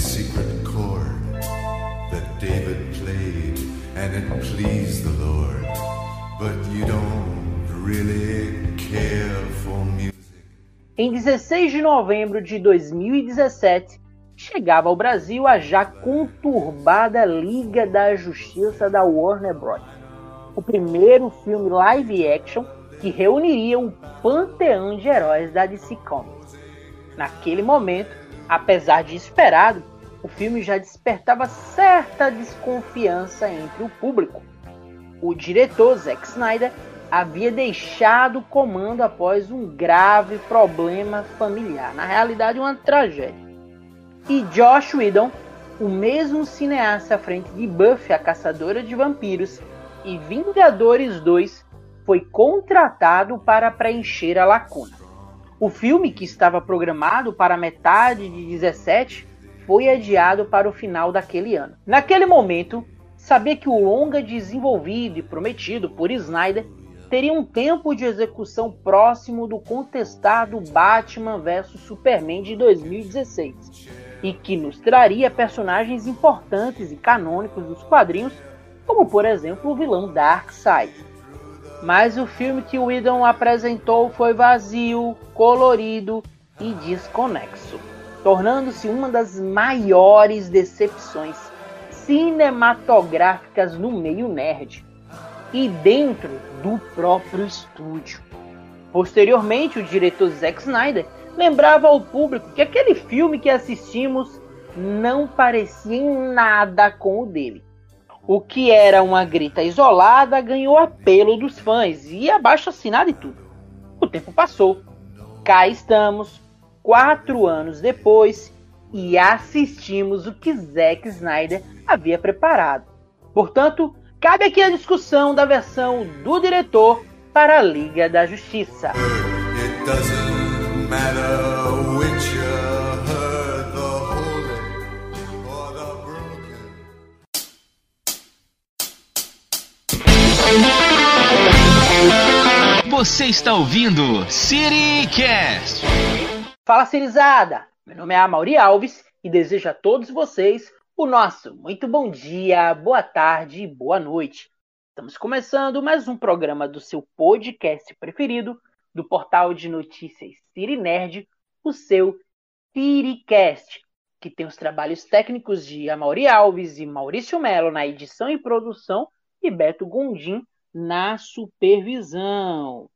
secret chord that David played and it pleased the Lord. But you don't really care for music. Em 16 de novembro de 2017, chegava ao Brasil a já conturbada Liga da Justiça da Warner Bros. O primeiro filme live action que reuniria o panteão de heróis da DC Comics. Naquele momento, apesar de esperado, o filme já despertava certa desconfiança entre o público. O diretor Zack Snyder havia deixado o comando após um grave problema familiar, na realidade uma tragédia. E Josh Whedon, o mesmo cineasta à frente de Buffy a Caçadora de Vampiros e Vingadores 2, foi contratado para preencher a lacuna. O filme, que estava programado para metade de 17, foi adiado para o final daquele ano. Naquele momento, sabia que o longa desenvolvido e prometido por Snyder teria um tempo de execução próximo do contestado Batman vs Superman de 2016 e que nos traria personagens importantes e canônicos dos quadrinhos, como por exemplo o vilão Darkseid. Mas o filme que Whedon apresentou foi vazio, colorido e desconexo, tornando-se uma das maiores decepções cinematográficas no meio nerd e dentro do próprio estúdio. Posteriormente, o diretor Zack Snyder lembrava ao público que aquele filme que assistimos não parecia em nada com o dele. O que era uma grita isolada ganhou apelo dos fãs e abaixo assinado e tudo. O tempo passou. Cá estamos, quatro anos depois, e assistimos o que Zack Snyder havia preparado. Portanto, cabe aqui a discussão da versão do diretor para a Liga da Justiça. Você está ouvindo CityCast. Fala Cirizada! Meu nome é Amaury Alves e desejo a todos vocês o nosso muito bom dia, boa tarde e boa noite. Estamos começando mais um programa do seu podcast preferido, do portal de notícias City Nerd, o seu CityCast, que tem os trabalhos técnicos de Amaury Alves e Maurício Melo na edição e produção e Beto Gondim na supervisão.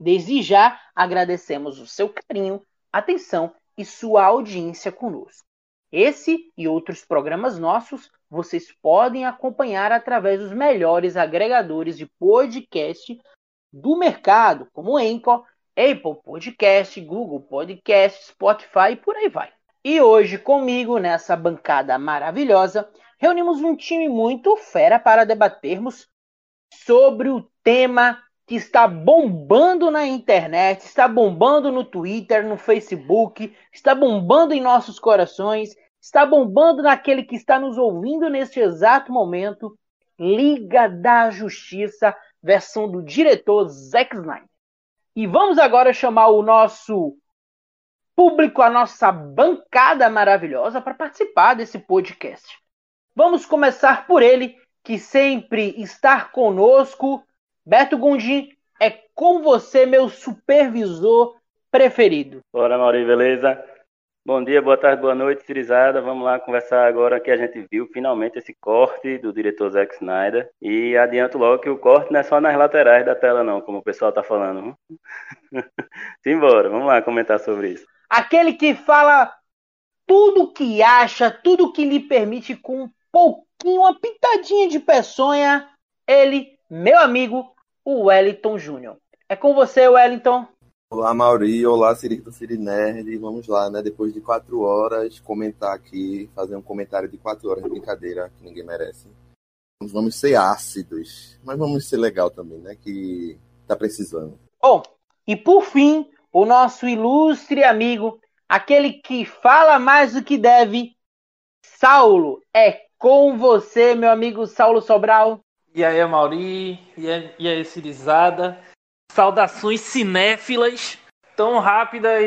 Desde já agradecemos o seu carinho, atenção e sua audiência conosco. Esse e outros programas nossos vocês podem acompanhar através dos melhores agregadores de podcast do mercado, como Anchor, Apple Podcast, Google Podcast, Spotify e por aí vai. E hoje comigo nessa bancada maravilhosa, reunimos um time muito fera para debatermos sobre o tema que está bombando na internet, está bombando no Twitter, no Facebook, está bombando em nossos corações, está bombando naquele que está nos ouvindo neste exato momento, Liga da Justiça, versão do diretor Zack Snyder. E vamos agora chamar o nosso público, a nossa bancada maravilhosa para participar desse podcast. Vamos começar por ele, que sempre está conosco. Beto Gondim, é com você, meu supervisor preferido. Bora, Maurício, beleza? Bom dia, boa tarde, boa noite, Cirizada. Vamos lá conversar agora que a gente viu finalmente esse corte do diretor Zack Snyder. E adianto logo que o corte não é só nas laterais da tela, não, como o pessoal tá falando. Simbora, vamos lá comentar sobre isso. Aquele que fala tudo que acha, tudo que lhe permite com um pouquinho, uma pitadinha de peçonha, ele, meu amigo, o Wellington Júnior. É com você, Wellington. Olá, Mauri. Olá, Sirico do Siri Nerd. Vamos lá, né? Depois de quatro horas, comentar aqui, fazer um comentário de quatro horas de brincadeira que ninguém merece. Vamos ser ácidos, mas vamos ser legal também, né? Que tá precisando. Bom, e por fim, o nosso ilustre amigo, aquele que fala mais do que deve, Saulo. É com você, meu amigo Saulo Sobral. E aí, Mauri, e aí, e Cirizada. Saudações cinéfilas, tão rápidas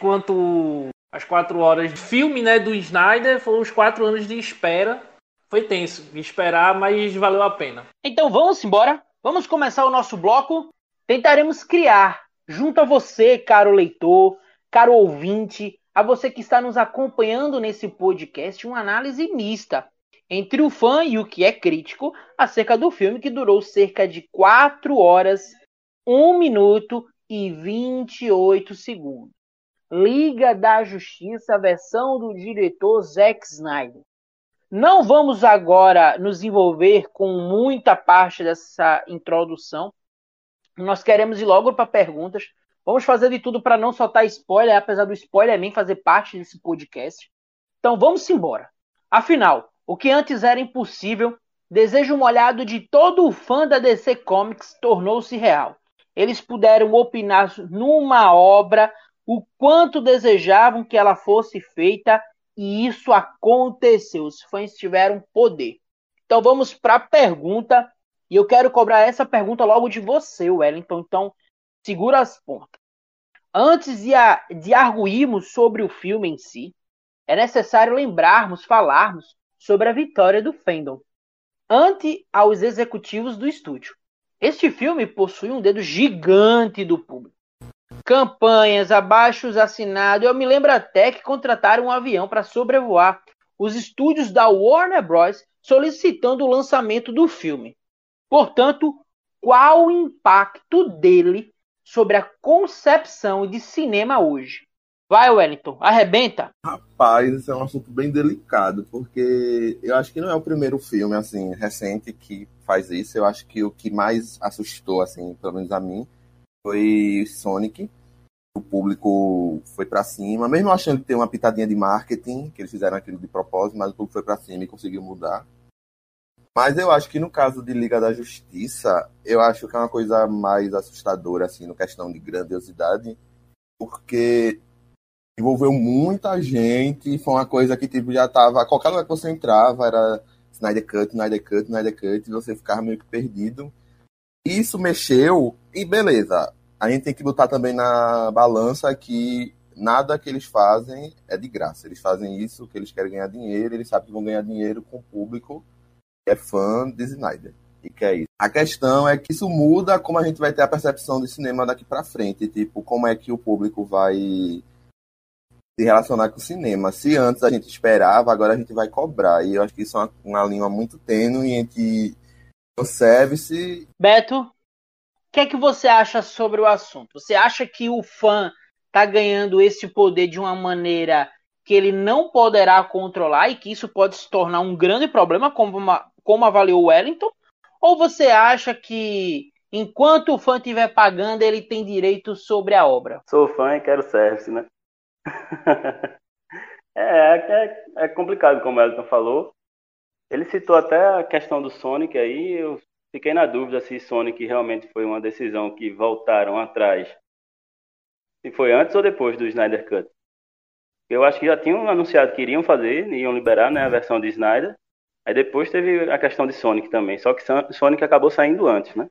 quanto as quatro horas de filme né, do Snyder foram os quatro anos de espera. Foi tenso esperar, mas valeu a pena. Então vamos embora. Vamos começar o nosso bloco. Tentaremos criar, junto a você, caro leitor, caro ouvinte, a você que está nos acompanhando nesse podcast, uma análise mista entre o fã e o que é crítico acerca do filme que durou cerca de 4 horas, 1 minuto e 28 segundos. Liga da Justiça, versão do diretor Zack Snyder. Não vamos agora nos envolver com muita parte dessa introdução. Nós queremos ir logo para perguntas. Vamos fazer de tudo para não soltar spoiler, apesar do spoiler nem fazer parte desse podcast. Então vamos embora. Afinal, o que antes era impossível, desejo molhado de todo o fã da DC Comics tornou-se real. Eles puderam opinar numa obra o quanto desejavam que ela fosse feita e isso aconteceu. Os fãs tiveram poder. Então vamos para a pergunta e eu quero cobrar essa pergunta logo de você, Wellington. Então segura as pontas. Antes de, de arguirmos sobre o filme em si, é necessário lembrarmos, falarmos sobre a vitória do Fandom ante aos executivos do estúdio. Este filme possui um dedo gigante do público. Campanhas, abaixo assinado. Eu me lembro até que contrataram um avião para sobrevoar os estúdios da Warner Bros. solicitando o lançamento do filme. Portanto, qual o impacto dele sobre a concepção de cinema hoje? Vai, Wellington, arrebenta. Rapaz, esse é um assunto bem delicado, porque eu acho que não é o primeiro filme, assim, recente que faz isso. Eu acho que o que mais assustou, assim, pelo menos a mim, foi Sonic. O público foi para cima, mesmo achando que tem uma pitadinha de marketing, que eles fizeram aquilo de propósito, mas o público foi para cima e conseguiu mudar. Mas eu acho que no caso de Liga da Justiça, eu acho que é uma coisa mais assustadora, assim, no questão de grandiosidade, porque envolveu muita gente, foi uma coisa que tipo, já tava. Qualquer lugar que você entrava era Snyder Cut, Snyder Cut, Snyder Cut, e você ficava meio que perdido. Isso mexeu, e beleza. A gente tem que botar também na balança que nada que eles fazem é de graça. Eles fazem isso que eles querem ganhar dinheiro, eles sabem que vão ganhar dinheiro com o público que é fã de Snyder. E que é isso. A questão é que isso muda como a gente vai ter a percepção de cinema daqui para frente. Tipo, como é que o público vai se relacionar com o cinema. Se antes a gente esperava, agora a gente vai cobrar. E eu acho que isso é uma, uma linha muito tênue entre o service. Beto, o que é que você acha sobre o assunto? Você acha que o fã está ganhando esse poder de uma maneira que ele não poderá controlar e que isso pode se tornar um grande problema, como, uma, como avaliou o Wellington? Ou você acha que enquanto o fã estiver pagando, ele tem direito sobre a obra? Sou fã e quero service, né? É, é, é, complicado, como o Elton falou. Ele citou até a questão do Sonic aí, eu fiquei na dúvida se Sonic realmente foi uma decisão que voltaram atrás. Se foi antes ou depois do Snyder Cut. Eu acho que já tinham anunciado que iriam fazer, iam liberar né, a versão de Snyder. Aí depois teve a questão de Sonic também. Só que Sonic acabou saindo antes, né?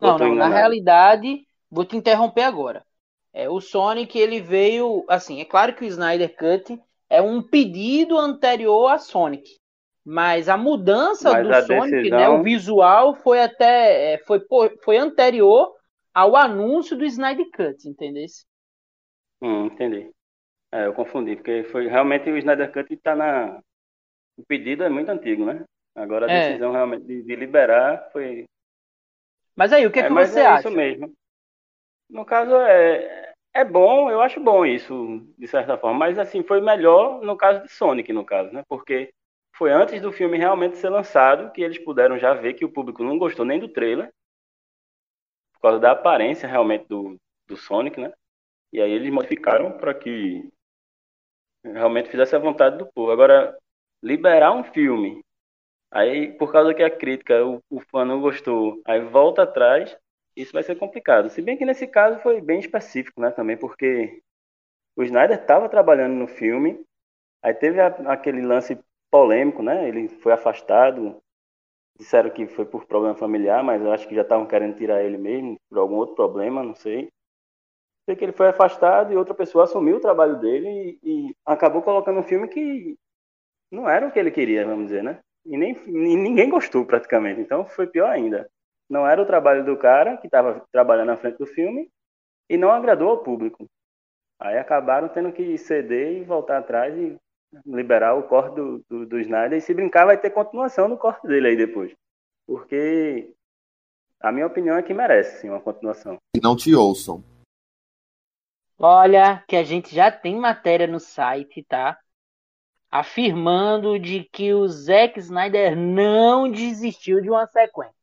Não, não na realidade, vou te interromper agora. É, o Sonic ele veio, assim, é claro que o Snyder Cut é um pedido anterior a Sonic, mas a mudança mas do a Sonic, decisão... né, o visual foi até é, foi foi anterior ao anúncio do Snyder Cut, entendeu? Hum, entendi. É, eu confundi, porque foi realmente o Snyder Cut está na o pedido é muito antigo, né? Agora a é. decisão realmente de, de, liberar foi. Mas aí, o que, é, que você é acha? Isso mesmo. No caso, é, é bom, eu acho bom isso, de certa forma, mas assim, foi melhor no caso de Sonic, no caso, né? Porque foi antes do filme realmente ser lançado que eles puderam já ver que o público não gostou nem do trailer, por causa da aparência realmente do, do Sonic, né? E aí eles modificaram para que realmente fizesse a vontade do povo. Agora, liberar um filme, aí por causa que a crítica, o, o fã não gostou, aí volta atrás, isso vai ser complicado. Se bem que nesse caso foi bem específico, né, também, porque o Snyder estava trabalhando no filme, aí teve a, aquele lance polêmico, né, ele foi afastado, disseram que foi por problema familiar, mas eu acho que já estavam querendo tirar ele mesmo, por algum outro problema, não sei. Sei que ele foi afastado e outra pessoa assumiu o trabalho dele e, e acabou colocando um filme que não era o que ele queria, vamos dizer, né? E nem e ninguém gostou praticamente, então foi pior ainda. Não era o trabalho do cara que estava trabalhando na frente do filme e não agradou ao público. Aí acabaram tendo que ceder e voltar atrás e liberar o corte do, do, do Snyder. E se brincar, vai ter continuação no corte dele aí depois. Porque a minha opinião é que merece sim uma continuação. E não te ouçam. Olha, que a gente já tem matéria no site, tá? Afirmando de que o Zack Snyder não desistiu de uma sequência.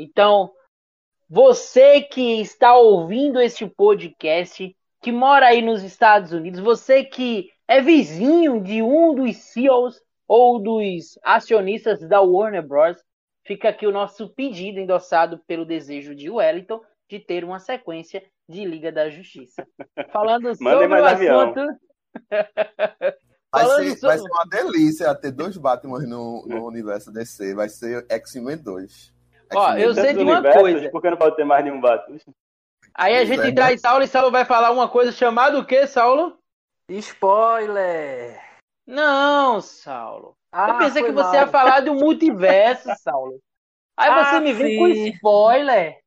Então, você que está ouvindo este podcast, que mora aí nos Estados Unidos, você que é vizinho de um dos CEOs ou dos acionistas da Warner Bros., fica aqui o nosso pedido endossado pelo desejo de Wellington de ter uma sequência de Liga da Justiça. Falando sobre o assunto. Vai ser, sobre... vai ser, uma delícia ter dois Batman no, no universo DC. Vai ser X-Men 2. Ó, eu sei de uma coisa. Por que não pode ter mais nenhum Batman? Aí a gente é, traz Saulo e Saulo vai falar uma coisa chamada o quê, Saulo? Spoiler! Não, Saulo. Ah, eu pensei que você mal. ia falar do multiverso, Saulo. Aí ah, você me vem com spoiler.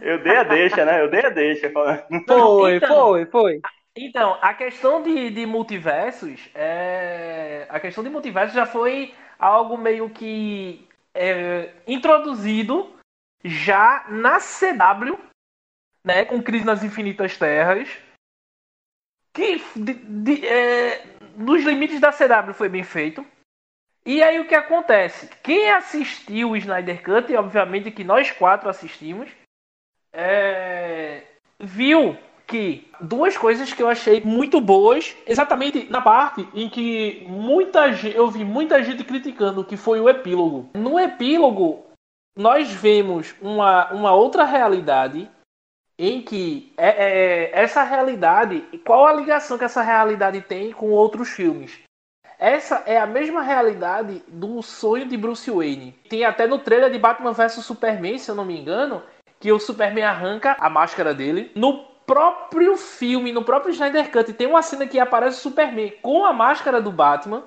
Eu dei a deixa, né? Eu dei a deixa. Foi, então, foi, foi. Então, a questão de, de multiversos, é... a questão de multiversos já foi algo meio que é, introduzido já na CW, né, com Crise nas Infinitas Terras, que de, de, é, nos limites da CW foi bem feito. E aí o que acontece? Quem assistiu o Snyder Cut, e obviamente que nós quatro assistimos, é, viu que duas coisas que eu achei muito boas, exatamente na parte em que muita eu vi muita gente criticando que foi o epílogo. No epílogo nós vemos uma, uma outra realidade em que é, é, essa realidade, qual a ligação que essa realidade tem com outros filmes? Essa é a mesma realidade do sonho de Bruce Wayne. Tem até no trailer de Batman vs Superman, se eu não me engano, que o Superman arranca a máscara dele. No próprio filme, no próprio Snyder Cut, tem uma cena que aparece o Superman com a máscara do Batman.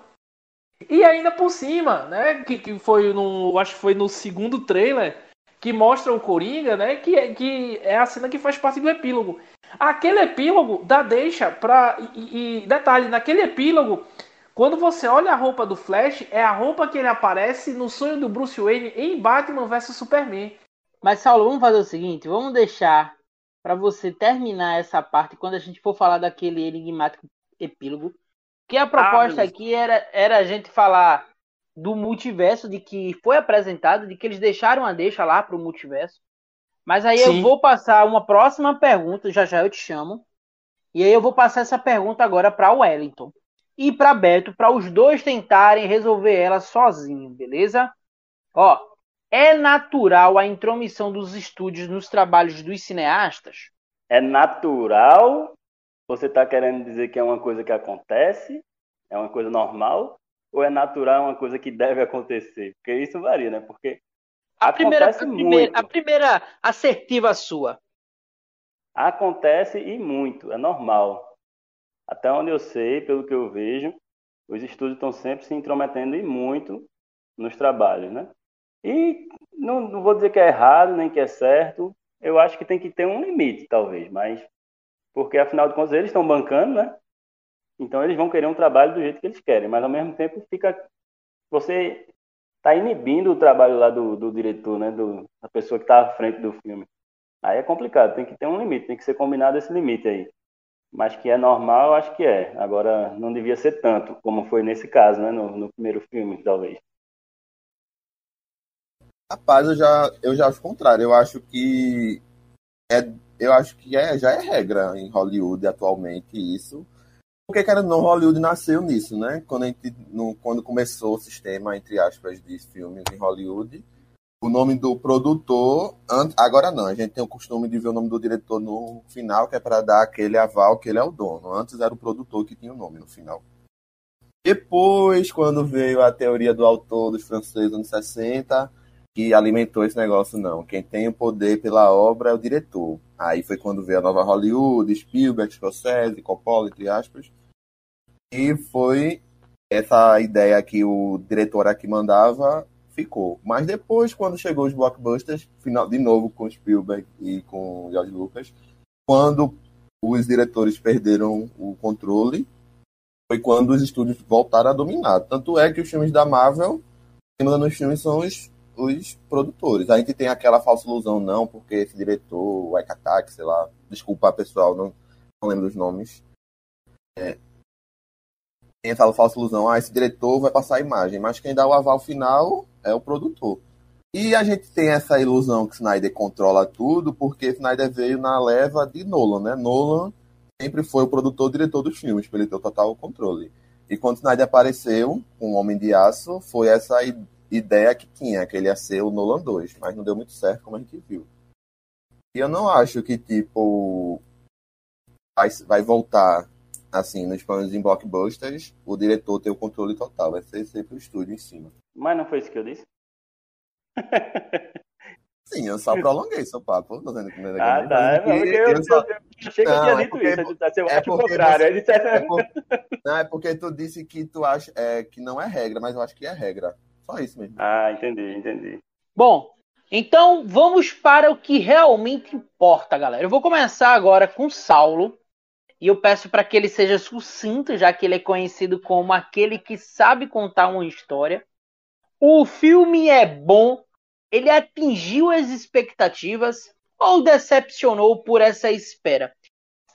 E ainda por cima, né? Que, que foi no. Acho que foi no segundo trailer que mostra o Coringa, né? Que, é, que é a cena que faz parte do epílogo. Aquele epílogo dá deixa pra. E, e, detalhe, naquele epílogo, quando você olha a roupa do Flash, é a roupa que ele aparece no sonho do Bruce Wayne em Batman vs Superman. Mas, Saulo, vamos fazer o seguinte: vamos deixar para você terminar essa parte quando a gente for falar daquele enigmático epílogo. Que a ah, proposta ah, aqui era, era a gente falar do multiverso, de que foi apresentado, de que eles deixaram a deixa lá para o multiverso. Mas aí Sim. eu vou passar uma próxima pergunta, já já eu te chamo. E aí eu vou passar essa pergunta agora para o Wellington e para Beto, para os dois tentarem resolver ela sozinho, beleza? Ó, é natural a intromissão dos estúdios nos trabalhos dos cineastas? É natural? Você está querendo dizer que é uma coisa que acontece? É uma coisa normal? ou é natural, é uma coisa que deve acontecer? Porque isso varia, né? Porque a primeira, a primeira, a primeira assertiva sua. Acontece e muito, é normal. Até onde eu sei, pelo que eu vejo, os estúdios estão sempre se intrometendo e muito nos trabalhos, né? E não, não vou dizer que é errado, nem que é certo. Eu acho que tem que ter um limite, talvez, mas porque afinal de contas eles estão bancando, né? Então eles vão querer um trabalho do jeito que eles querem, mas ao mesmo tempo fica você está inibindo o trabalho lá do, do diretor, né, do, da pessoa que está à frente do filme. Aí é complicado, tem que ter um limite, tem que ser combinado esse limite aí. Mas que é normal, acho que é. Agora, não devia ser tanto, como foi nesse caso, né, no, no primeiro filme, talvez. Rapaz, eu já, eu já acho o contrário. Eu acho que é, eu acho que é, já é regra em Hollywood atualmente isso porque, cara, não, Hollywood nasceu nisso, né? Quando, a gente, no, quando começou o sistema, entre aspas, de filmes em Hollywood, o nome do produtor, agora não, a gente tem o costume de ver o nome do diretor no final, que é para dar aquele aval que ele é o dono. Antes era o produtor que tinha o nome no final. Depois, quando veio a teoria do autor dos franceses anos 60, que alimentou esse negócio, não. Quem tem o poder pela obra é o diretor. Aí foi quando veio a nova Hollywood, Spielberg, Scorsese, Coppola, entre aspas. E foi essa ideia que o diretor aqui mandava, ficou. Mas depois, quando chegou os blockbusters, final, de novo com Spielberg e com George Lucas, quando os diretores perderam o controle, foi quando os estúdios voltaram a dominar. Tanto é que os filmes da Marvel, nos filmes são os, os produtores. A gente tem aquela falsa ilusão, não, porque esse diretor, o Attack, sei lá, desculpa pessoal, não, não lembro dos nomes. É, tem essa falsa ilusão, ah, esse diretor vai passar a imagem, mas quem dá o aval final é o produtor. E a gente tem essa ilusão que Snyder controla tudo, porque Snyder veio na leva de Nolan, né? Nolan sempre foi o produtor diretor dos filmes, para ele ter o total controle. E quando Snyder apareceu com o Homem de Aço, foi essa ideia que tinha, que ele ia ser o Nolan 2, mas não deu muito certo, como a gente viu. E eu não acho que, tipo, vai, vai voltar, assim, nos planos em blockbusters, o diretor ter o controle total, vai ser sempre o estúdio em cima. Mas não foi isso que eu disse? Sim, eu só prolonguei seu papo. Tô dizendo que não é ah, tá. É, porque eu, eu, só... eu, achei que eu tinha é dito porque, isso. Eu é acho o contrário. Você, é, porque, não, é porque tu disse que tu acha é, que não é regra, mas eu acho que é regra. Só isso mesmo. Ah, entendi, entendi. Bom, então vamos para o que realmente importa, galera. Eu vou começar agora com Saulo. E eu peço para que ele seja sucinto, já que ele é conhecido como aquele que sabe contar uma história. O filme é bom, ele atingiu as expectativas ou decepcionou por essa espera?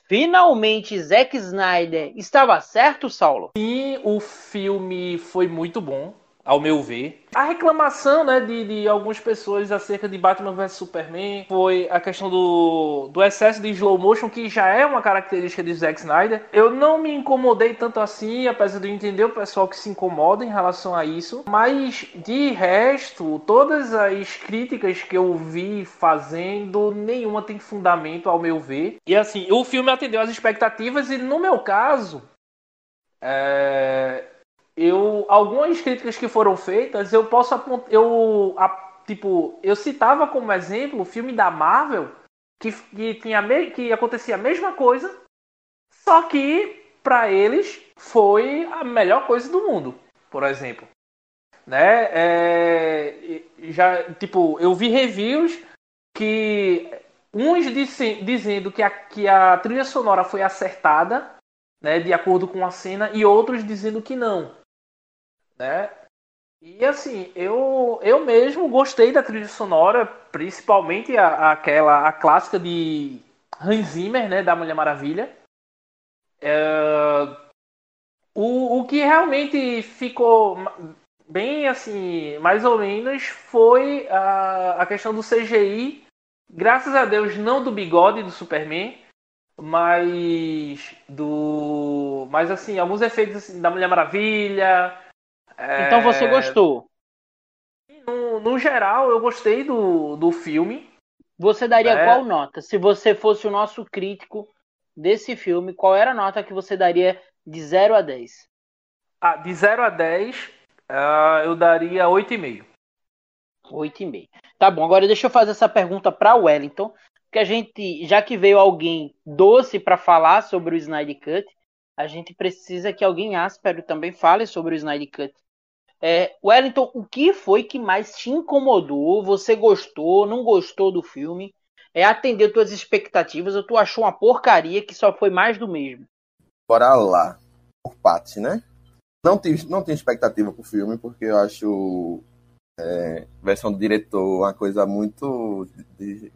Finalmente, Zack Snyder estava certo, Saulo? Sim, o filme foi muito bom ao meu ver. A reclamação né, de, de algumas pessoas acerca de Batman vs Superman foi a questão do, do excesso de slow motion, que já é uma característica de Zack Snyder. Eu não me incomodei tanto assim, apesar de eu entender o pessoal que se incomoda em relação a isso. Mas de resto, todas as críticas que eu vi fazendo, nenhuma tem fundamento ao meu ver. E assim, o filme atendeu às expectativas e no meu caso. É, eu algumas críticas que foram feitas, eu posso eu a, tipo, eu citava como exemplo o filme da Marvel que, que tinha que acontecia a mesma coisa, só que para eles foi a melhor coisa do mundo, por exemplo, né? É, já tipo, eu vi reviews que uns disse, dizendo que a, que a trilha sonora foi acertada, né, de acordo com a cena, e outros dizendo que não né? E assim, eu, eu mesmo gostei da trilha sonora, principalmente a, aquela a clássica de Hans Zimmer, né, da Mulher Maravilha. É, o, o que realmente ficou bem assim, mais ou menos, foi a, a questão do CGI. Graças a Deus, não do bigode do Superman, mas do. Mas assim, alguns efeitos assim, da Mulher Maravilha, então você é, gostou? No, no, geral, eu gostei do, do filme. Você daria é... qual nota? Se você fosse o nosso crítico desse filme, qual era a nota que você daria de 0 a 10? Ah, de 0 a 10, uh, ah, eu daria 8,5. 8,5. Tá bom, agora deixa eu fazer essa pergunta para o Wellington, que a gente, já que veio alguém doce para falar sobre o Snyder Cut, a gente precisa que alguém áspero também fale sobre o Snyder Cut. É, Wellington, o que foi que mais te incomodou? Você gostou, não gostou do filme? É atender tuas expectativas ou tu achou uma porcaria que só foi mais do mesmo? Bora lá. Por parte, né? Não tenho, não tenho expectativa pro filme, porque eu acho é, versão do diretor uma coisa muito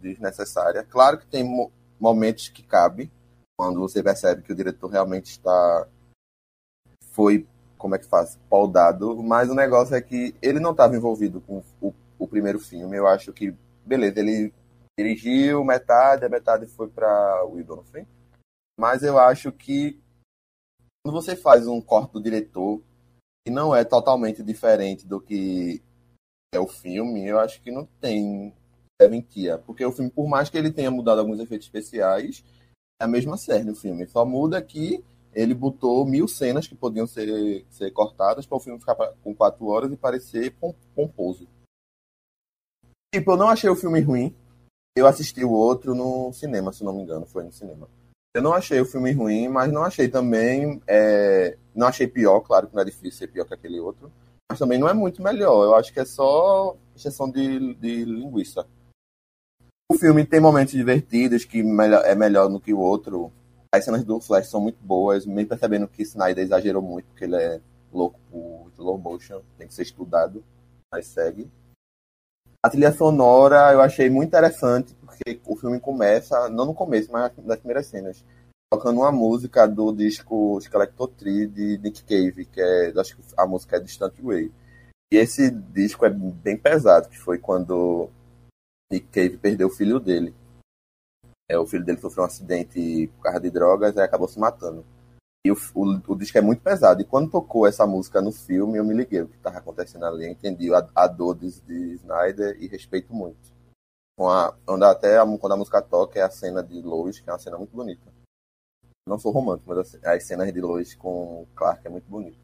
desnecessária. Claro que tem momentos que cabe, quando você percebe que o diretor realmente está foi como é que faz? Poldado mas o negócio é que ele não estava envolvido com o, o, primeiro filme. Eu acho que beleza ele dirigiu metade a metade foi para o fim mas eu acho que quando você faz um corte do diretor que não é totalmente diferente do que é o filme eu acho que não tem serventia porque o filme por mais que ele tenha mudado alguns efeitos especiais é a mesma série o filme. Só muda que ele botou mil cenas que podiam ser, ser cortadas para o filme ficar com quatro horas e parecer pomposo. Tipo, eu não achei o filme ruim. Eu assisti o outro no cinema, se não me engano, foi no cinema. Eu não achei o filme ruim, mas não achei também. É... Não achei pior, claro que não é difícil ser pior que aquele outro. Mas também não é muito melhor. Eu acho que é só exceção de, de linguiça. O filme tem momentos divertidos que é melhor do que o outro. As cenas do Flash são muito boas, mesmo percebendo que Snyder exagerou muito, porque ele é louco por slow motion, tem que ser estudado, mas segue. A trilha sonora eu achei muito interessante, porque o filme começa, não no começo, mas nas primeiras cenas, tocando uma música do disco Skeletor Tree de Nick Cave, que é, acho que a música é Distant Way. E esse disco é bem pesado, que foi quando Nick Cave perdeu o filho dele. É, o filho dele sofreu um acidente por causa de drogas e acabou se matando. E o, o, o, disco é muito pesado. E quando tocou essa música no filme, eu me liguei o que estava acontecendo ali. Entendi a, a dor de, de, Snyder e respeito muito. Com a, até a, quando a música toca é a cena de Lois, que é uma cena muito bonita. Não sou romântico, mas as, as cenas de Lois com Clark é muito bonito.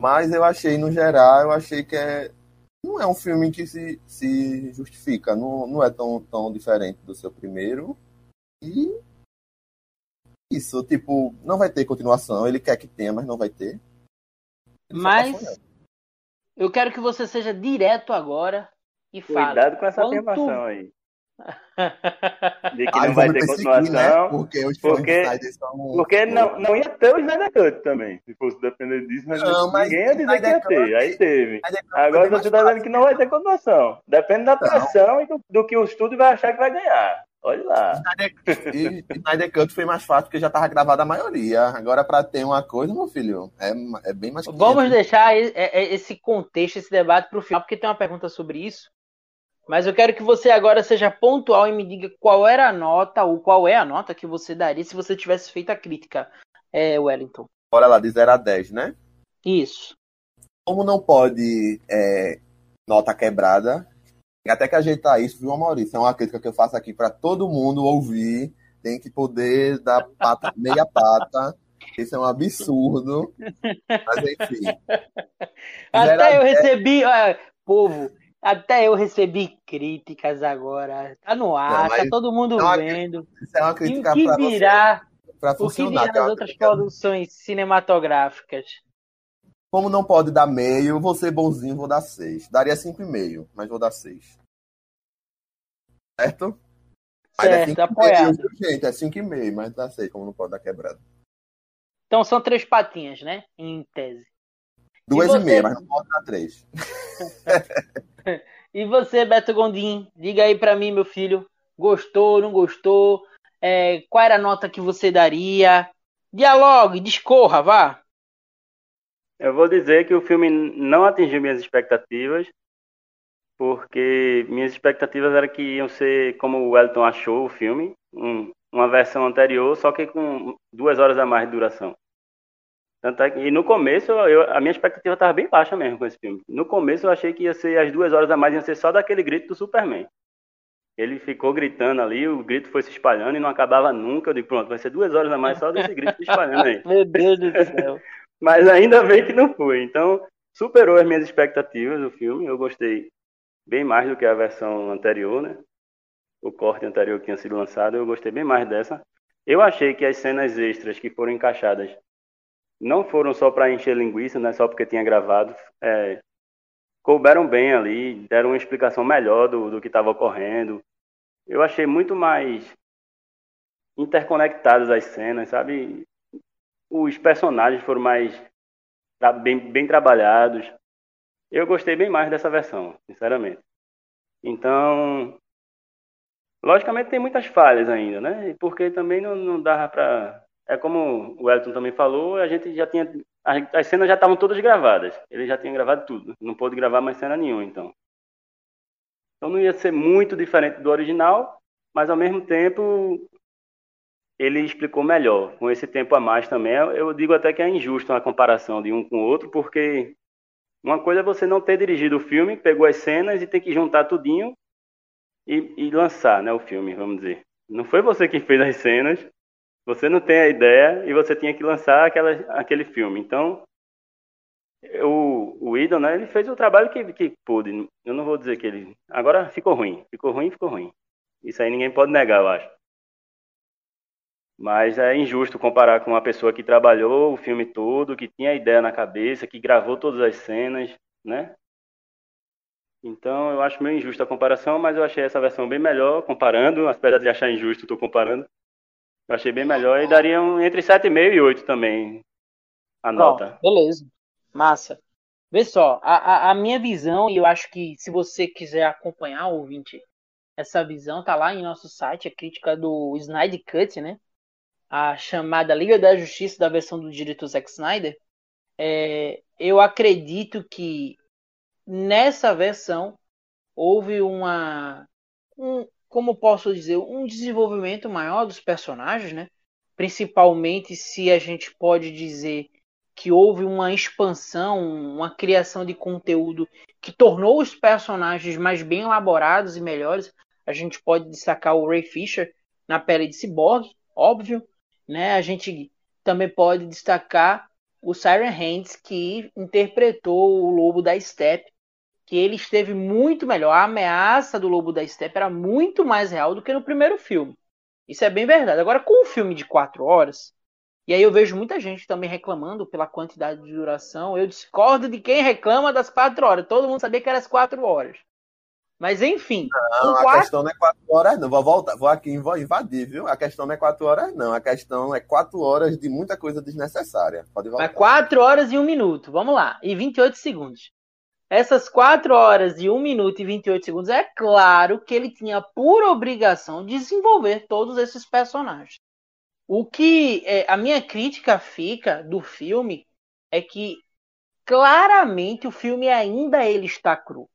Mas eu achei, no geral, eu achei que é, não é um filme que se, se justifica. Não, não é tão, tão diferente do seu primeiro. E isso, tipo, não vai ter continuação. Ele quer que tenha, mas não vai ter. Ele mas eu quero que você seja direto agora e fale. Cuidado com essa quanto... afirmação aí. De que não vai ter continuação. Né? Porque os porque, são... porque não, não ia ter o Snyder Cut também. Se fosse depender disso, mas, não, mas ninguém ia dizer que ia ter. Aí teve. Agora você está dizendo que não vai ter continuação. Depende da pressão e do, do que o estúdio vai achar que vai ganhar. Olha lá. E Snyder Cut foi mais fácil porque já estava gravada a maioria. Agora, para ter uma coisa, meu filho, é, é bem mais. Vamos deixar é, é, esse contexto, esse debate para o final, porque tem uma pergunta sobre isso. Mas eu quero que você agora seja pontual e me diga qual era a nota, ou qual é a nota que você daria se você tivesse feito a crítica, é, Wellington. Bora lá, de 0 a 10, né? Isso. Como não pode é, nota quebrada, até que ajeitar isso, viu, Maurício? É uma crítica que eu faço aqui para todo mundo ouvir. Tem que poder dar pata, meia pata. Isso é um absurdo. Mas enfim. Até eu recebi, olha, povo, até eu recebi críticas agora. Tá no ar, não, tá todo mundo não, vendo. Isso é uma crítica que virá, para funcionar. O que virá nas outras produções cinematográficas. Como não pode dar meio, vou ser bonzinho, vou dar 6. Daria 5,5, mas vou dar 6. Certo? Certo, é apoiado. Meio, gente, é 5,5, mas dá 6, como não pode dar quebrado. Então são três patinhas, né? Em tese. Duas e, e meia, mas não pode dar três. e você, Beto Gondim, diga aí para mim, meu filho, gostou, não gostou? É, qual era a nota que você daria? Dialogue, discorra, vá. Eu vou dizer que o filme não atingiu minhas expectativas, porque minhas expectativas eram que iam ser como o Wellington achou o filme, um, uma versão anterior, só que com duas horas a mais de duração. Tanto é que, e no começo, eu, a minha expectativa estava bem baixa mesmo com esse filme. No começo eu achei que ia ser as duas horas a mais, ia ser só daquele grito do Superman. Ele ficou gritando ali, o grito foi se espalhando e não acabava nunca. Eu digo, pronto, vai ser duas horas a mais só desse grito se espalhando aí. Meu Deus do céu. Mas ainda bem que não foi. Então, superou as minhas expectativas o filme. Eu gostei bem mais do que a versão anterior, né? O corte anterior que tinha sido lançado, eu gostei bem mais dessa. Eu achei que as cenas extras que foram encaixadas não foram só para encher linguiça, né? Só porque tinha gravado. É, couberam bem ali, deram uma explicação melhor do, do que estava ocorrendo. Eu achei muito mais interconectadas as cenas, sabe? os personagens foram mais bem, bem trabalhados. Eu gostei bem mais dessa versão, sinceramente. Então, logicamente tem muitas falhas ainda, né? Porque também não, não dava para é como o Elton também falou, a gente já tinha as cenas já estavam todas gravadas. Ele já tinha gravado tudo. Não pôde gravar mais cena nenhuma, então. Então não ia ser muito diferente do original, mas ao mesmo tempo ele explicou melhor. Com esse tempo a mais também, eu digo até que é injusto a comparação de um com o outro, porque uma coisa é você não ter dirigido o filme, pegou as cenas e tem que juntar tudinho e, e lançar né, o filme, vamos dizer. Não foi você que fez as cenas, você não tem a ideia e você tinha que lançar aquela, aquele filme. Então, o, o Idon, né, ele fez o trabalho que, que pôde. Eu não vou dizer que ele. Agora ficou ruim. Ficou ruim, ficou ruim. Isso aí ninguém pode negar, eu acho. Mas é injusto comparar com uma pessoa que trabalhou o filme todo, que tinha a ideia na cabeça, que gravou todas as cenas, né? Então eu acho meio injusta a comparação, mas eu achei essa versão bem melhor comparando, apesar de achar injusto, estou comparando. Eu achei bem melhor e daria um, entre 7,5 e 8 também a nota. beleza. Massa. Vê só, a, a, a, minha visão, e eu acho que se você quiser acompanhar, ouvinte, essa visão tá lá em nosso site, a crítica do Snyder Cut, né? A chamada Liga da Justiça da versão do diretor Zack Snyder. É, eu acredito que nessa versão houve uma. Um, como posso dizer, um desenvolvimento maior dos personagens, né? Principalmente se a gente pode dizer que houve uma expansão, uma criação de conteúdo que tornou os personagens mais bem elaborados e melhores. A gente pode destacar o Ray Fisher na pele de Cyborg, óbvio, né? A gente também pode destacar o Siren Hands que interpretou o Lobo da Steppe, que ele esteve muito melhor. A ameaça do Lobo da Steppe era muito mais real do que no primeiro filme. Isso é bem verdade. Agora, com um filme de quatro horas, e aí eu vejo muita gente também reclamando pela quantidade de duração. Eu discordo de quem reclama das quatro horas. Todo mundo sabia que era as quatro horas. Mas enfim. Não, a quatro... questão não é quatro horas, não. Vou voltar, vou aqui vou invadir, viu? A questão não é quatro horas, não. A questão é quatro horas de muita coisa desnecessária. Pode voltar. Mas quatro horas e um minuto. Vamos lá. E 28 segundos. Essas quatro horas e um minuto e 28 segundos, é claro que ele tinha por obrigação desenvolver todos esses personagens. O que é, a minha crítica fica do filme é que claramente o filme ainda ele está cru.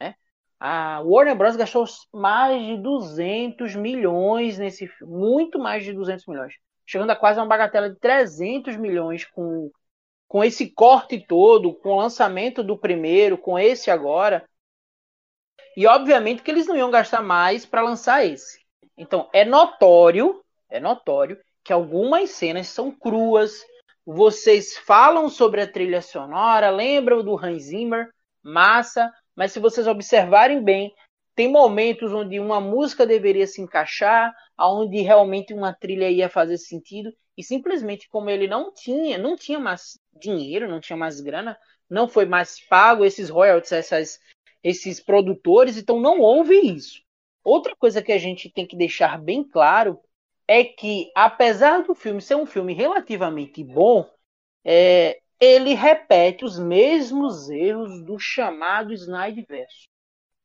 Né? A Warner Bros. gastou mais de 200 milhões nesse filme, muito mais de 200 milhões, chegando a quase uma bagatela de 300 milhões com, com esse corte todo, com o lançamento do primeiro, com esse agora. E obviamente que eles não iam gastar mais para lançar esse. Então é notório, é notório que algumas cenas são cruas. Vocês falam sobre a trilha sonora, lembram do Hans Zimmer, massa, mas se vocês observarem bem, tem momentos onde uma música deveria se encaixar, onde realmente uma trilha ia fazer sentido, e simplesmente como ele não tinha, não tinha mais dinheiro, não tinha mais grana, não foi mais pago esses royalties, essas, esses produtores, então não houve isso. Outra coisa que a gente tem que deixar bem claro é que, apesar do filme ser um filme relativamente bom, é, ele repete os mesmos erros do chamado Snyderverse.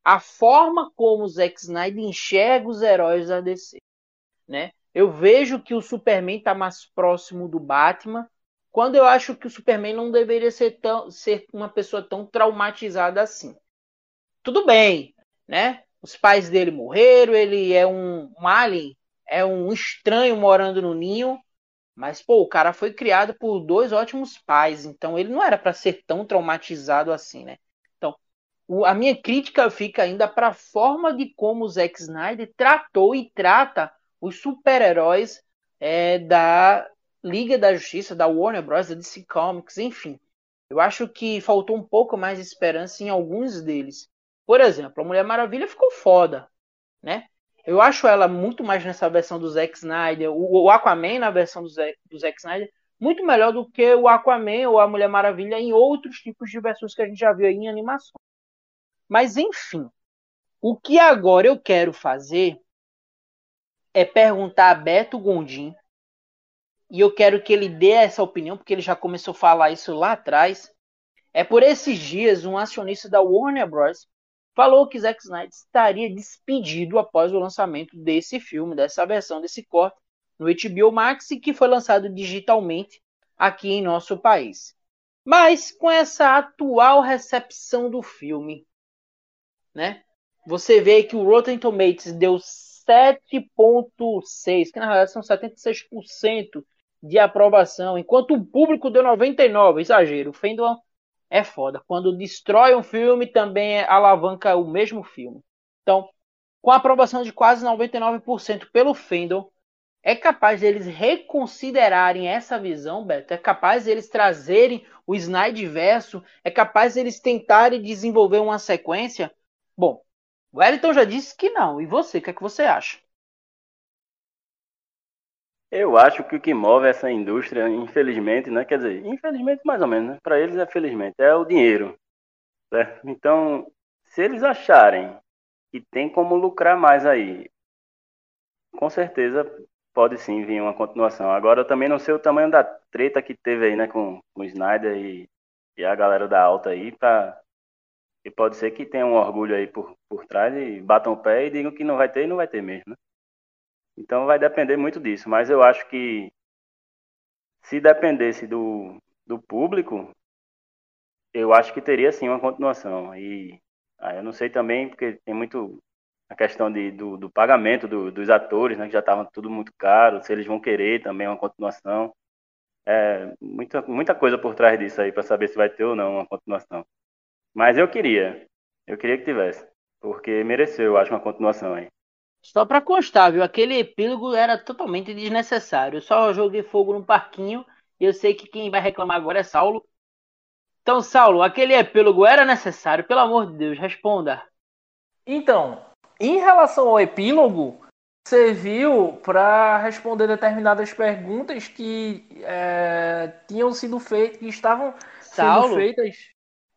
A forma como o Zack Snyder enxerga os heróis da DC. Né? Eu vejo que o Superman está mais próximo do Batman, quando eu acho que o Superman não deveria ser, tão, ser uma pessoa tão traumatizada assim. Tudo bem, né? Os pais dele morreram, ele é um, um alien é um estranho morando no ninho, mas pô, o cara foi criado por dois ótimos pais, então ele não era para ser tão traumatizado assim, né? Então, o, a minha crítica fica ainda para a forma de como o Zack Snyder tratou e trata os super-heróis é, da Liga da Justiça, da Warner Bros, da DC Comics, enfim. Eu acho que faltou um pouco mais de esperança em alguns deles. Por exemplo, a Mulher Maravilha ficou foda, né? Eu acho ela muito mais nessa versão do Zack Snyder, o, Aquaman na versão do Zack, Snyder, muito melhor do que o Aquaman ou a Mulher Maravilha em outros tipos de versões que a gente já viu em animação. Mas enfim, o que agora eu quero fazer é perguntar a Beto Gondim e eu quero que ele dê essa opinião, porque ele já começou a falar isso lá atrás. É por esses dias um acionista da Warner Bros falou que Zack Snyder estaria despedido após o lançamento desse filme, dessa versão, desse corte no HBO Max e que foi lançado digitalmente aqui em nosso país. Mas com essa atual recepção do filme, né? Você vê que o Rotten Tomatoes deu 7.6, que na verdade são 76% de aprovação, enquanto o público deu 99, exagero. O é foda. Quando destrói um filme, também alavanca o mesmo filme. Então, com a aprovação de quase 99% pelo Fendel, é capaz deles reconsiderarem essa visão, Beto? É capaz deles trazerem o Snide verso? É capaz deles tentarem desenvolver uma sequência? Bom, o Wellington já disse que não. E você, o que é que você acha? Eu acho que o que move essa indústria, infelizmente, né? Quer dizer, infelizmente mais ou menos, né? Para eles é felizmente, é o dinheiro. Certo? Então, se eles acharem que tem como lucrar mais aí, com certeza pode sim vir uma continuação. Agora eu também não sei o tamanho da treta que teve aí, né, com, com o Snyder e, e a galera da alta aí, pra, e pode ser que tenha um orgulho aí por, por trás e batam o pé e digam que não vai ter e não vai ter mesmo, né? Então vai depender muito disso, mas eu acho que se dependesse do, do público, eu acho que teria sim uma continuação. E aí eu não sei também, porque tem muito a questão de, do, do pagamento do, dos atores, né, que já estavam tudo muito caro, se eles vão querer também uma continuação. É, muita, muita coisa por trás disso aí para saber se vai ter ou não uma continuação. Mas eu queria, eu queria que tivesse, porque mereceu, eu acho, uma continuação aí. Só para constar, viu? Aquele epílogo era totalmente desnecessário. Eu só joguei fogo no parquinho e eu sei que quem vai reclamar agora é Saulo. Então, Saulo, aquele epílogo era necessário? Pelo amor de Deus, responda. Então, em relação ao epílogo, serviu para responder determinadas perguntas que é, tinham sido feitas, que estavam Saulo, sendo feitas.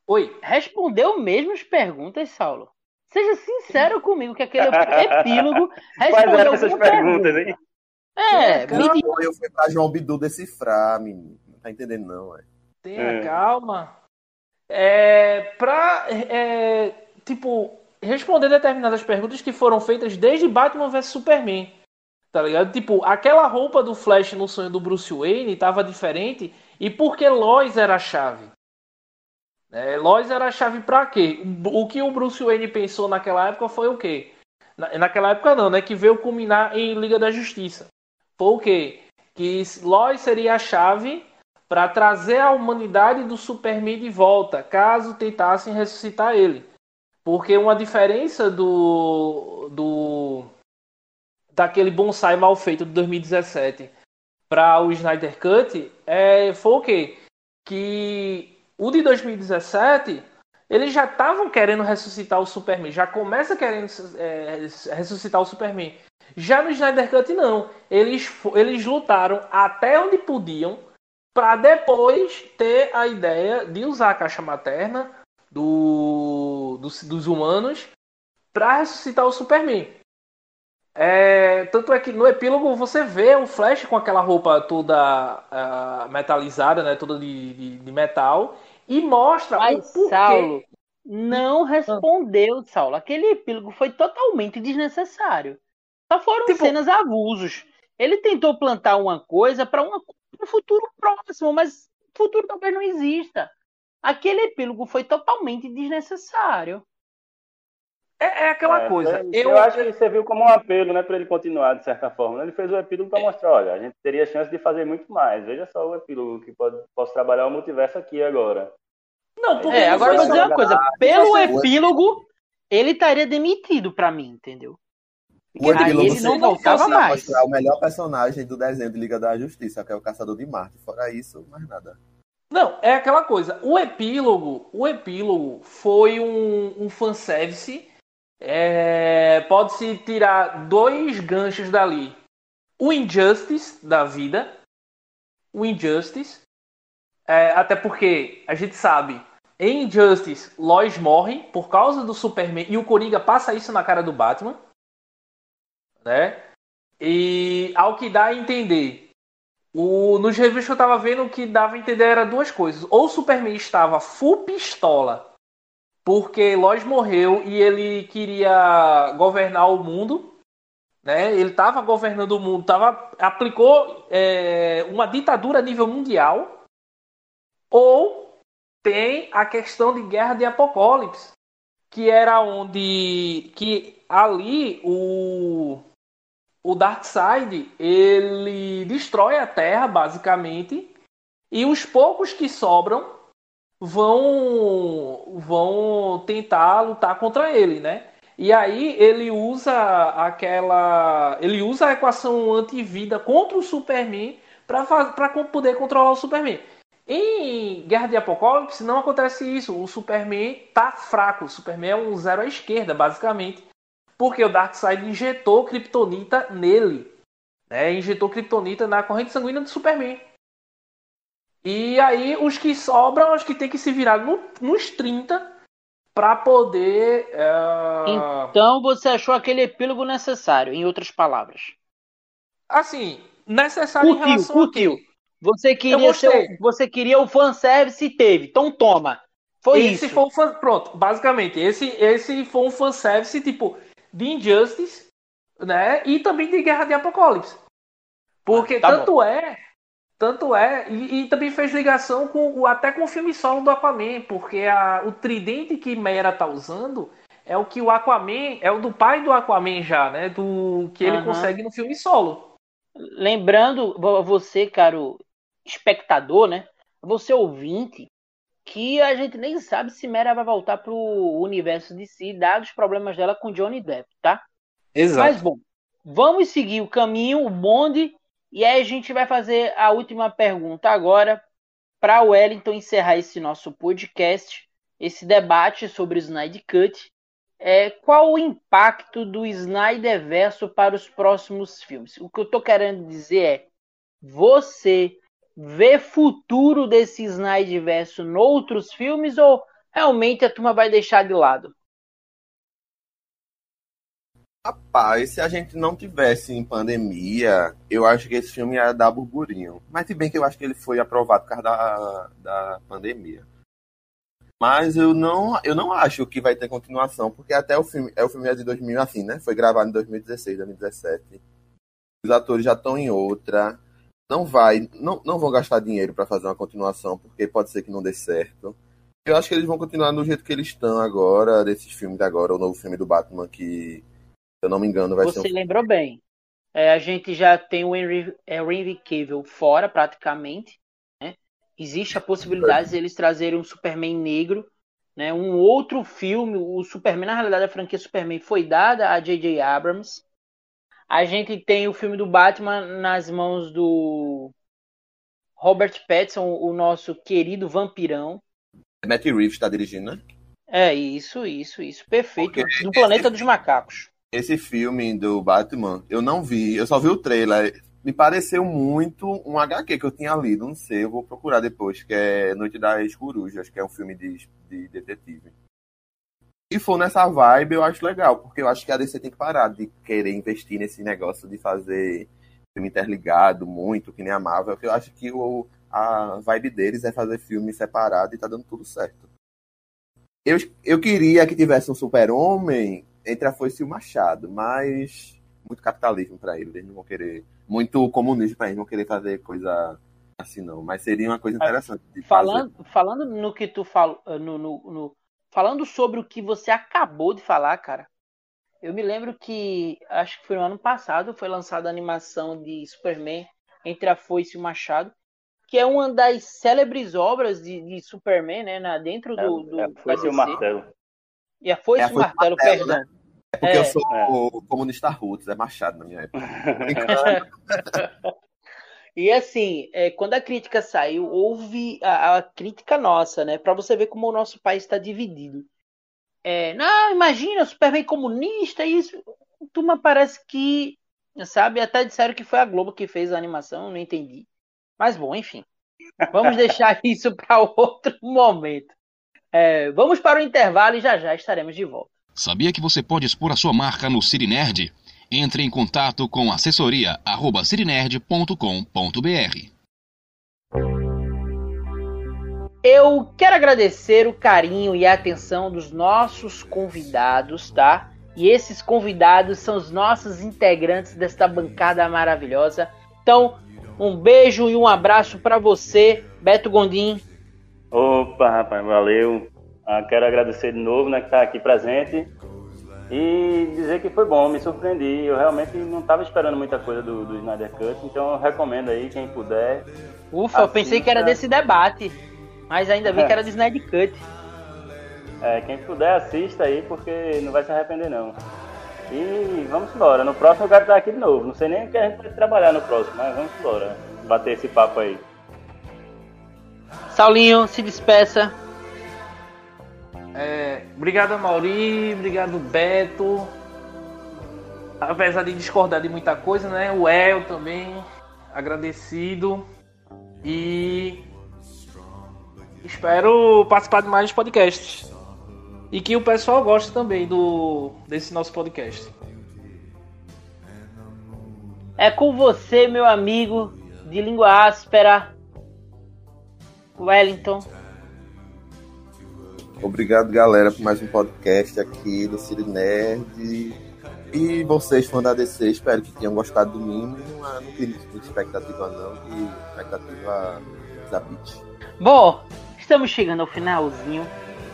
Oi. Respondeu mesmo as perguntas, Saulo? Seja sincero comigo, que aquele epílogo respondeu Quais eram essas perguntas, hein? É, Cara, me eu fui pra João Bidu decifrar, menino. Não tá entendendo, não, é. Tenha É. calma. É, pra, é, tipo, responder determinadas perguntas que foram feitas desde Batman vs Superman. Tá ligado? Tipo, aquela roupa do Flash no sonho do Bruce Wayne tava diferente e porque Lois era a chave. É, Lois era a chave pra quê? O o que o Bruce Wayne pensou naquela época foi o quê? Na- naquela época não, né? Que veio culminar em Liga da Justiça. Foi o quê? Que Lois seria a chave para trazer a humanidade do Superman de volta, caso tentassem ressuscitar ele. Porque uma diferença do, do daquele bonsai mal feito de 2017 para o Snyder Cut é, foi o quê? Que o de 2017 eles já estavam querendo ressuscitar o Superman, já começa querendo é, ressuscitar o Superman. Já no Snyder Cut não, eles, eles lutaram até onde podiam para depois ter a ideia de usar a caixa materna do, dos, dos humanos para ressuscitar o Superman. É, tanto é que no epílogo você vê o Flash com aquela roupa toda ah, metalizada, né, toda de, de, de metal, e mostra Mas, o porquê. Saulo, não respondeu, Saulo. Aquele epílogo foi totalmente desnecessário. Só foram Tipo- cenas abusos. Ele tentou plantar uma coisa para um futuro próximo, mas o futuro talvez não exista. Aquele epílogo foi totalmente desnecessário. É, é aquela É, coisa. foi- Eu, eu acho que serviu como um apelo, né, para ele continuar de certa forma. Ele fez o epílogo para mostrar, olha, a gente teria chance de fazer muito mais. Veja só o epílogo que pode, posso trabalhar o multiverso aqui agora. Não, porque É, agora eu vou dizer uma coisa. Pelo Você- epílogo, ele estaria demitido pra mim, entendeu? O epílogo ele não voltava mais. mostrar o melhor personagem do desenho de Liga da Justiça, que é o Caçador de Marte. Fora isso, mais nada. Não, é aquela coisa. O epílogo, o epílogo foi um, um fanservice. É, Pode-se tirar dois ganchos dali. O Injustice da vida. O Injustice. É, até porque a gente sabe, em Injustice, Lois morre por causa do Superman. E o Coringa passa isso na cara do Batman. Né? E ao que dá a entender, o, nos reviews que eu tava vendo, o que dava a entender era duas coisas. Ou o Superman estava full pistola, porque Lois morreu e ele queria governar o mundo. Né? Ele estava governando o mundo, tava, aplicou é, uma ditadura a nível mundial. Ou tem a questão de guerra de apocalipse, que era onde que ali o o Darkseid ele destrói a Terra basicamente e os poucos que sobram vão vão tentar lutar contra ele, né? E aí ele usa aquela. Ele usa a equação antivida contra o Superman para poder controlar o Superman. Em Guerra de Apocalipse não acontece isso. O Superman tá fraco. O Superman é um zero à esquerda, basicamente. Porque o Darkseid injetou Kryptonita nele. Né? Injetou Kryptonita na corrente sanguínea do Superman. E aí os que sobram, os que tem que se virar no, nos 30 para poder. Uh... Então você achou aquele epílogo necessário, em outras palavras? Assim, necessário curtiu, em relação curtiu. Você queria, ser, você queria o fanservice e teve, então toma. Foi esse isso. Foi um fan, pronto, basicamente, esse, esse foi um fanservice tipo de Injustice, né? E também de Guerra de Apocalipse. Porque ah, tá tanto bom. é tanto é, e, e, também fez ligação com até com o filme solo do Aquaman, porque a, o tridente que Mera tá usando é o que o Aquaman, é o do pai do Aquaman já, né? Do que ele uhum. consegue no filme solo. Lembrando você, caro espectador, né? Você ouvinte, que a gente nem sabe se Mera vai voltar pro universo de si, dados os problemas dela com Johnny Depp, tá? Exato. Mas bom, vamos seguir o caminho, o bonde e aí a gente vai fazer a última pergunta agora para o Wellington encerrar esse nosso podcast, esse debate sobre o Snyder Cut. É, qual o impacto do Snyder Verso para os próximos filmes? O que eu estou querendo dizer é: você vê futuro desse Snyder Verso em outros filmes ou realmente a turma vai deixar de lado? Rapaz, se a gente não tivesse em pandemia, eu acho que esse filme ia dar burburinho. Mas se bem que eu acho que ele foi aprovado por causa da, da pandemia. Mas eu não, eu não acho que vai ter continuação, porque até o filme, é o filme é de 2000 assim, né? Foi gravado em 2016, 2017. Os atores já estão em outra. Não vai, não, não vão gastar dinheiro para fazer uma continuação, porque pode ser que não dê certo. Eu acho que eles vão continuar do jeito que eles estão agora, desses filmes de agora, o novo filme do Batman que eu não me engano, vai Você ser. Você um... lembrou bem. É, a gente já tem o Henry, Henry Cavill fora, praticamente. Né? Existe a possibilidade de eles trazerem um Superman negro. Né? Um outro filme, o Superman, na realidade, a franquia Superman foi dada a J.J. Abrams. A gente tem o filme do Batman nas mãos do Robert Pattinson, o nosso querido vampirão. Matt Reeves está dirigindo, né? É, isso, isso, isso. Perfeito. Porque no Planeta dos Macacos esse filme do Batman, eu não vi, eu só vi o trailer. Me pareceu muito um HQ que eu tinha lido, não sei, eu vou procurar depois, que é Noite das Corujas, que é um filme de, de detetive. Se for nessa vibe, eu acho legal, porque eu acho que a DC tem que parar de querer investir nesse negócio de fazer filme interligado muito, que nem a Marvel, que eu acho que o, a vibe deles é fazer filme separado e tá dando tudo certo. Eu, eu queria que tivesse um super-homem entre a foice e o machado, mas muito capitalismo para eles, eles não vão querer, muito comunismo para eles, não vão querer fazer coisa assim não, mas seria uma coisa interessante falando, fazer. Falando no que tu falou, no, no, no, falando sobre o que você acabou de falar, cara, eu me lembro que, acho que foi no ano passado, foi lançada a animação de Superman entre a foice e o machado, que é uma das célebres obras de, de Superman, né, na, dentro do, do é, é, foice e o martelo. E a foice é, e o martelo, martelo perdão. Né? É porque é. eu sou o comunista roots, é Machado na minha época. e assim, é, quando a crítica saiu, houve a, a crítica nossa, né? Para você ver como o nosso país está dividido. É, não, imagina, Superman comunista, isso. Turma parece que, sabe, até disseram que foi a Globo que fez a animação, não entendi. Mas bom, enfim. Vamos deixar isso para outro momento. É, vamos para o intervalo e já já estaremos de volta. Sabia que você pode expor a sua marca no Cirinerd? Entre em contato com assessoria@cirinerd.com.br. Eu quero agradecer o carinho e a atenção dos nossos convidados, tá? E esses convidados são os nossos integrantes desta bancada maravilhosa. Então, um beijo e um abraço para você, Beto Gondim. Opa, rapaz, valeu. Ah, quero agradecer de novo, né, que tá aqui presente. E dizer que foi bom, me surpreendi. Eu realmente não estava esperando muita coisa do, do Snyder Cut, então eu recomendo aí, quem puder. Ufa, eu pensei que era desse debate, mas ainda vi que era do Snyder Cut. É, quem puder assista aí, porque não vai se arrepender não. E vamos embora. No próximo eu quero estar aqui de novo. Não sei nem o que a gente vai trabalhar no próximo, mas vamos embora. Bater esse papo aí. Saulinho, se despeça. É, obrigado, Mauri. Obrigado, Beto. Apesar de discordar de muita coisa, né? O El também. Agradecido. E espero participar de mais podcasts. E que o pessoal goste também do desse nosso podcast. É com você, meu amigo de língua áspera, Wellington. Obrigado, galera, por mais um podcast aqui do Cine Nerd. E vocês, fãs da DC, espero que tenham gostado do mínimo. Não, não tem muita expectativa, não. Que expectativa zapite. Bom, estamos chegando ao finalzinho.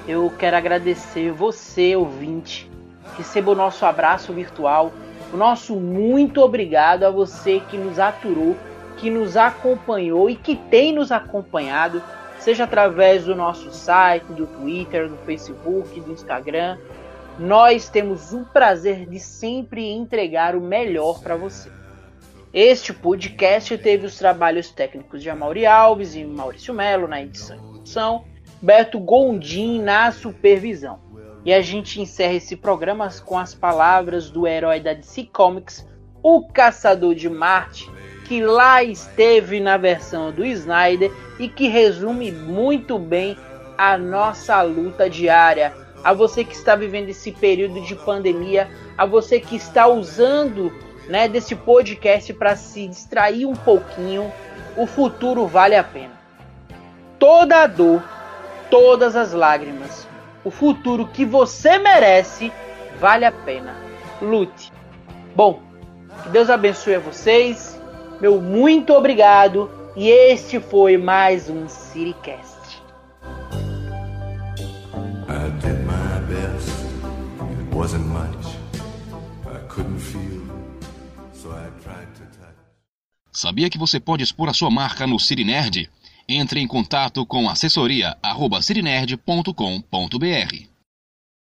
Eu quero agradecer você, ouvinte. Receba o nosso abraço virtual. O nosso muito obrigado a você que nos aturou, que nos acompanhou e que tem nos acompanhado, seja através do nosso site, do Twitter, do Facebook, do Instagram. Nós temos o prazer de sempre entregar o melhor para você. Este podcast teve os trabalhos técnicos de Amaury Alves e Maurício Melo na edição e Beto Gondim na supervisão. E a gente encerra esse programa com as palavras do herói da DC Comics, o Caçador de Marte, que lá esteve na versão do Snyder e que resume muito bem a nossa luta diária. A você que está vivendo esse período de pandemia, a você que está usando né, desse podcast para se distrair um pouquinho, o futuro vale a pena. Toda a dor todas as lágrimas. O futuro que você merece vale a pena. Lute. Bom, que Deus abençoe a vocês. Meu muito obrigado. E este foi mais um CityCast. I did my best. It wasn't much. I couldn't feel, so I tried to touch. Sabia que você pode expor a sua marca no Cine Nerd? Entre em contato com assessoria@cirinerd.com.br.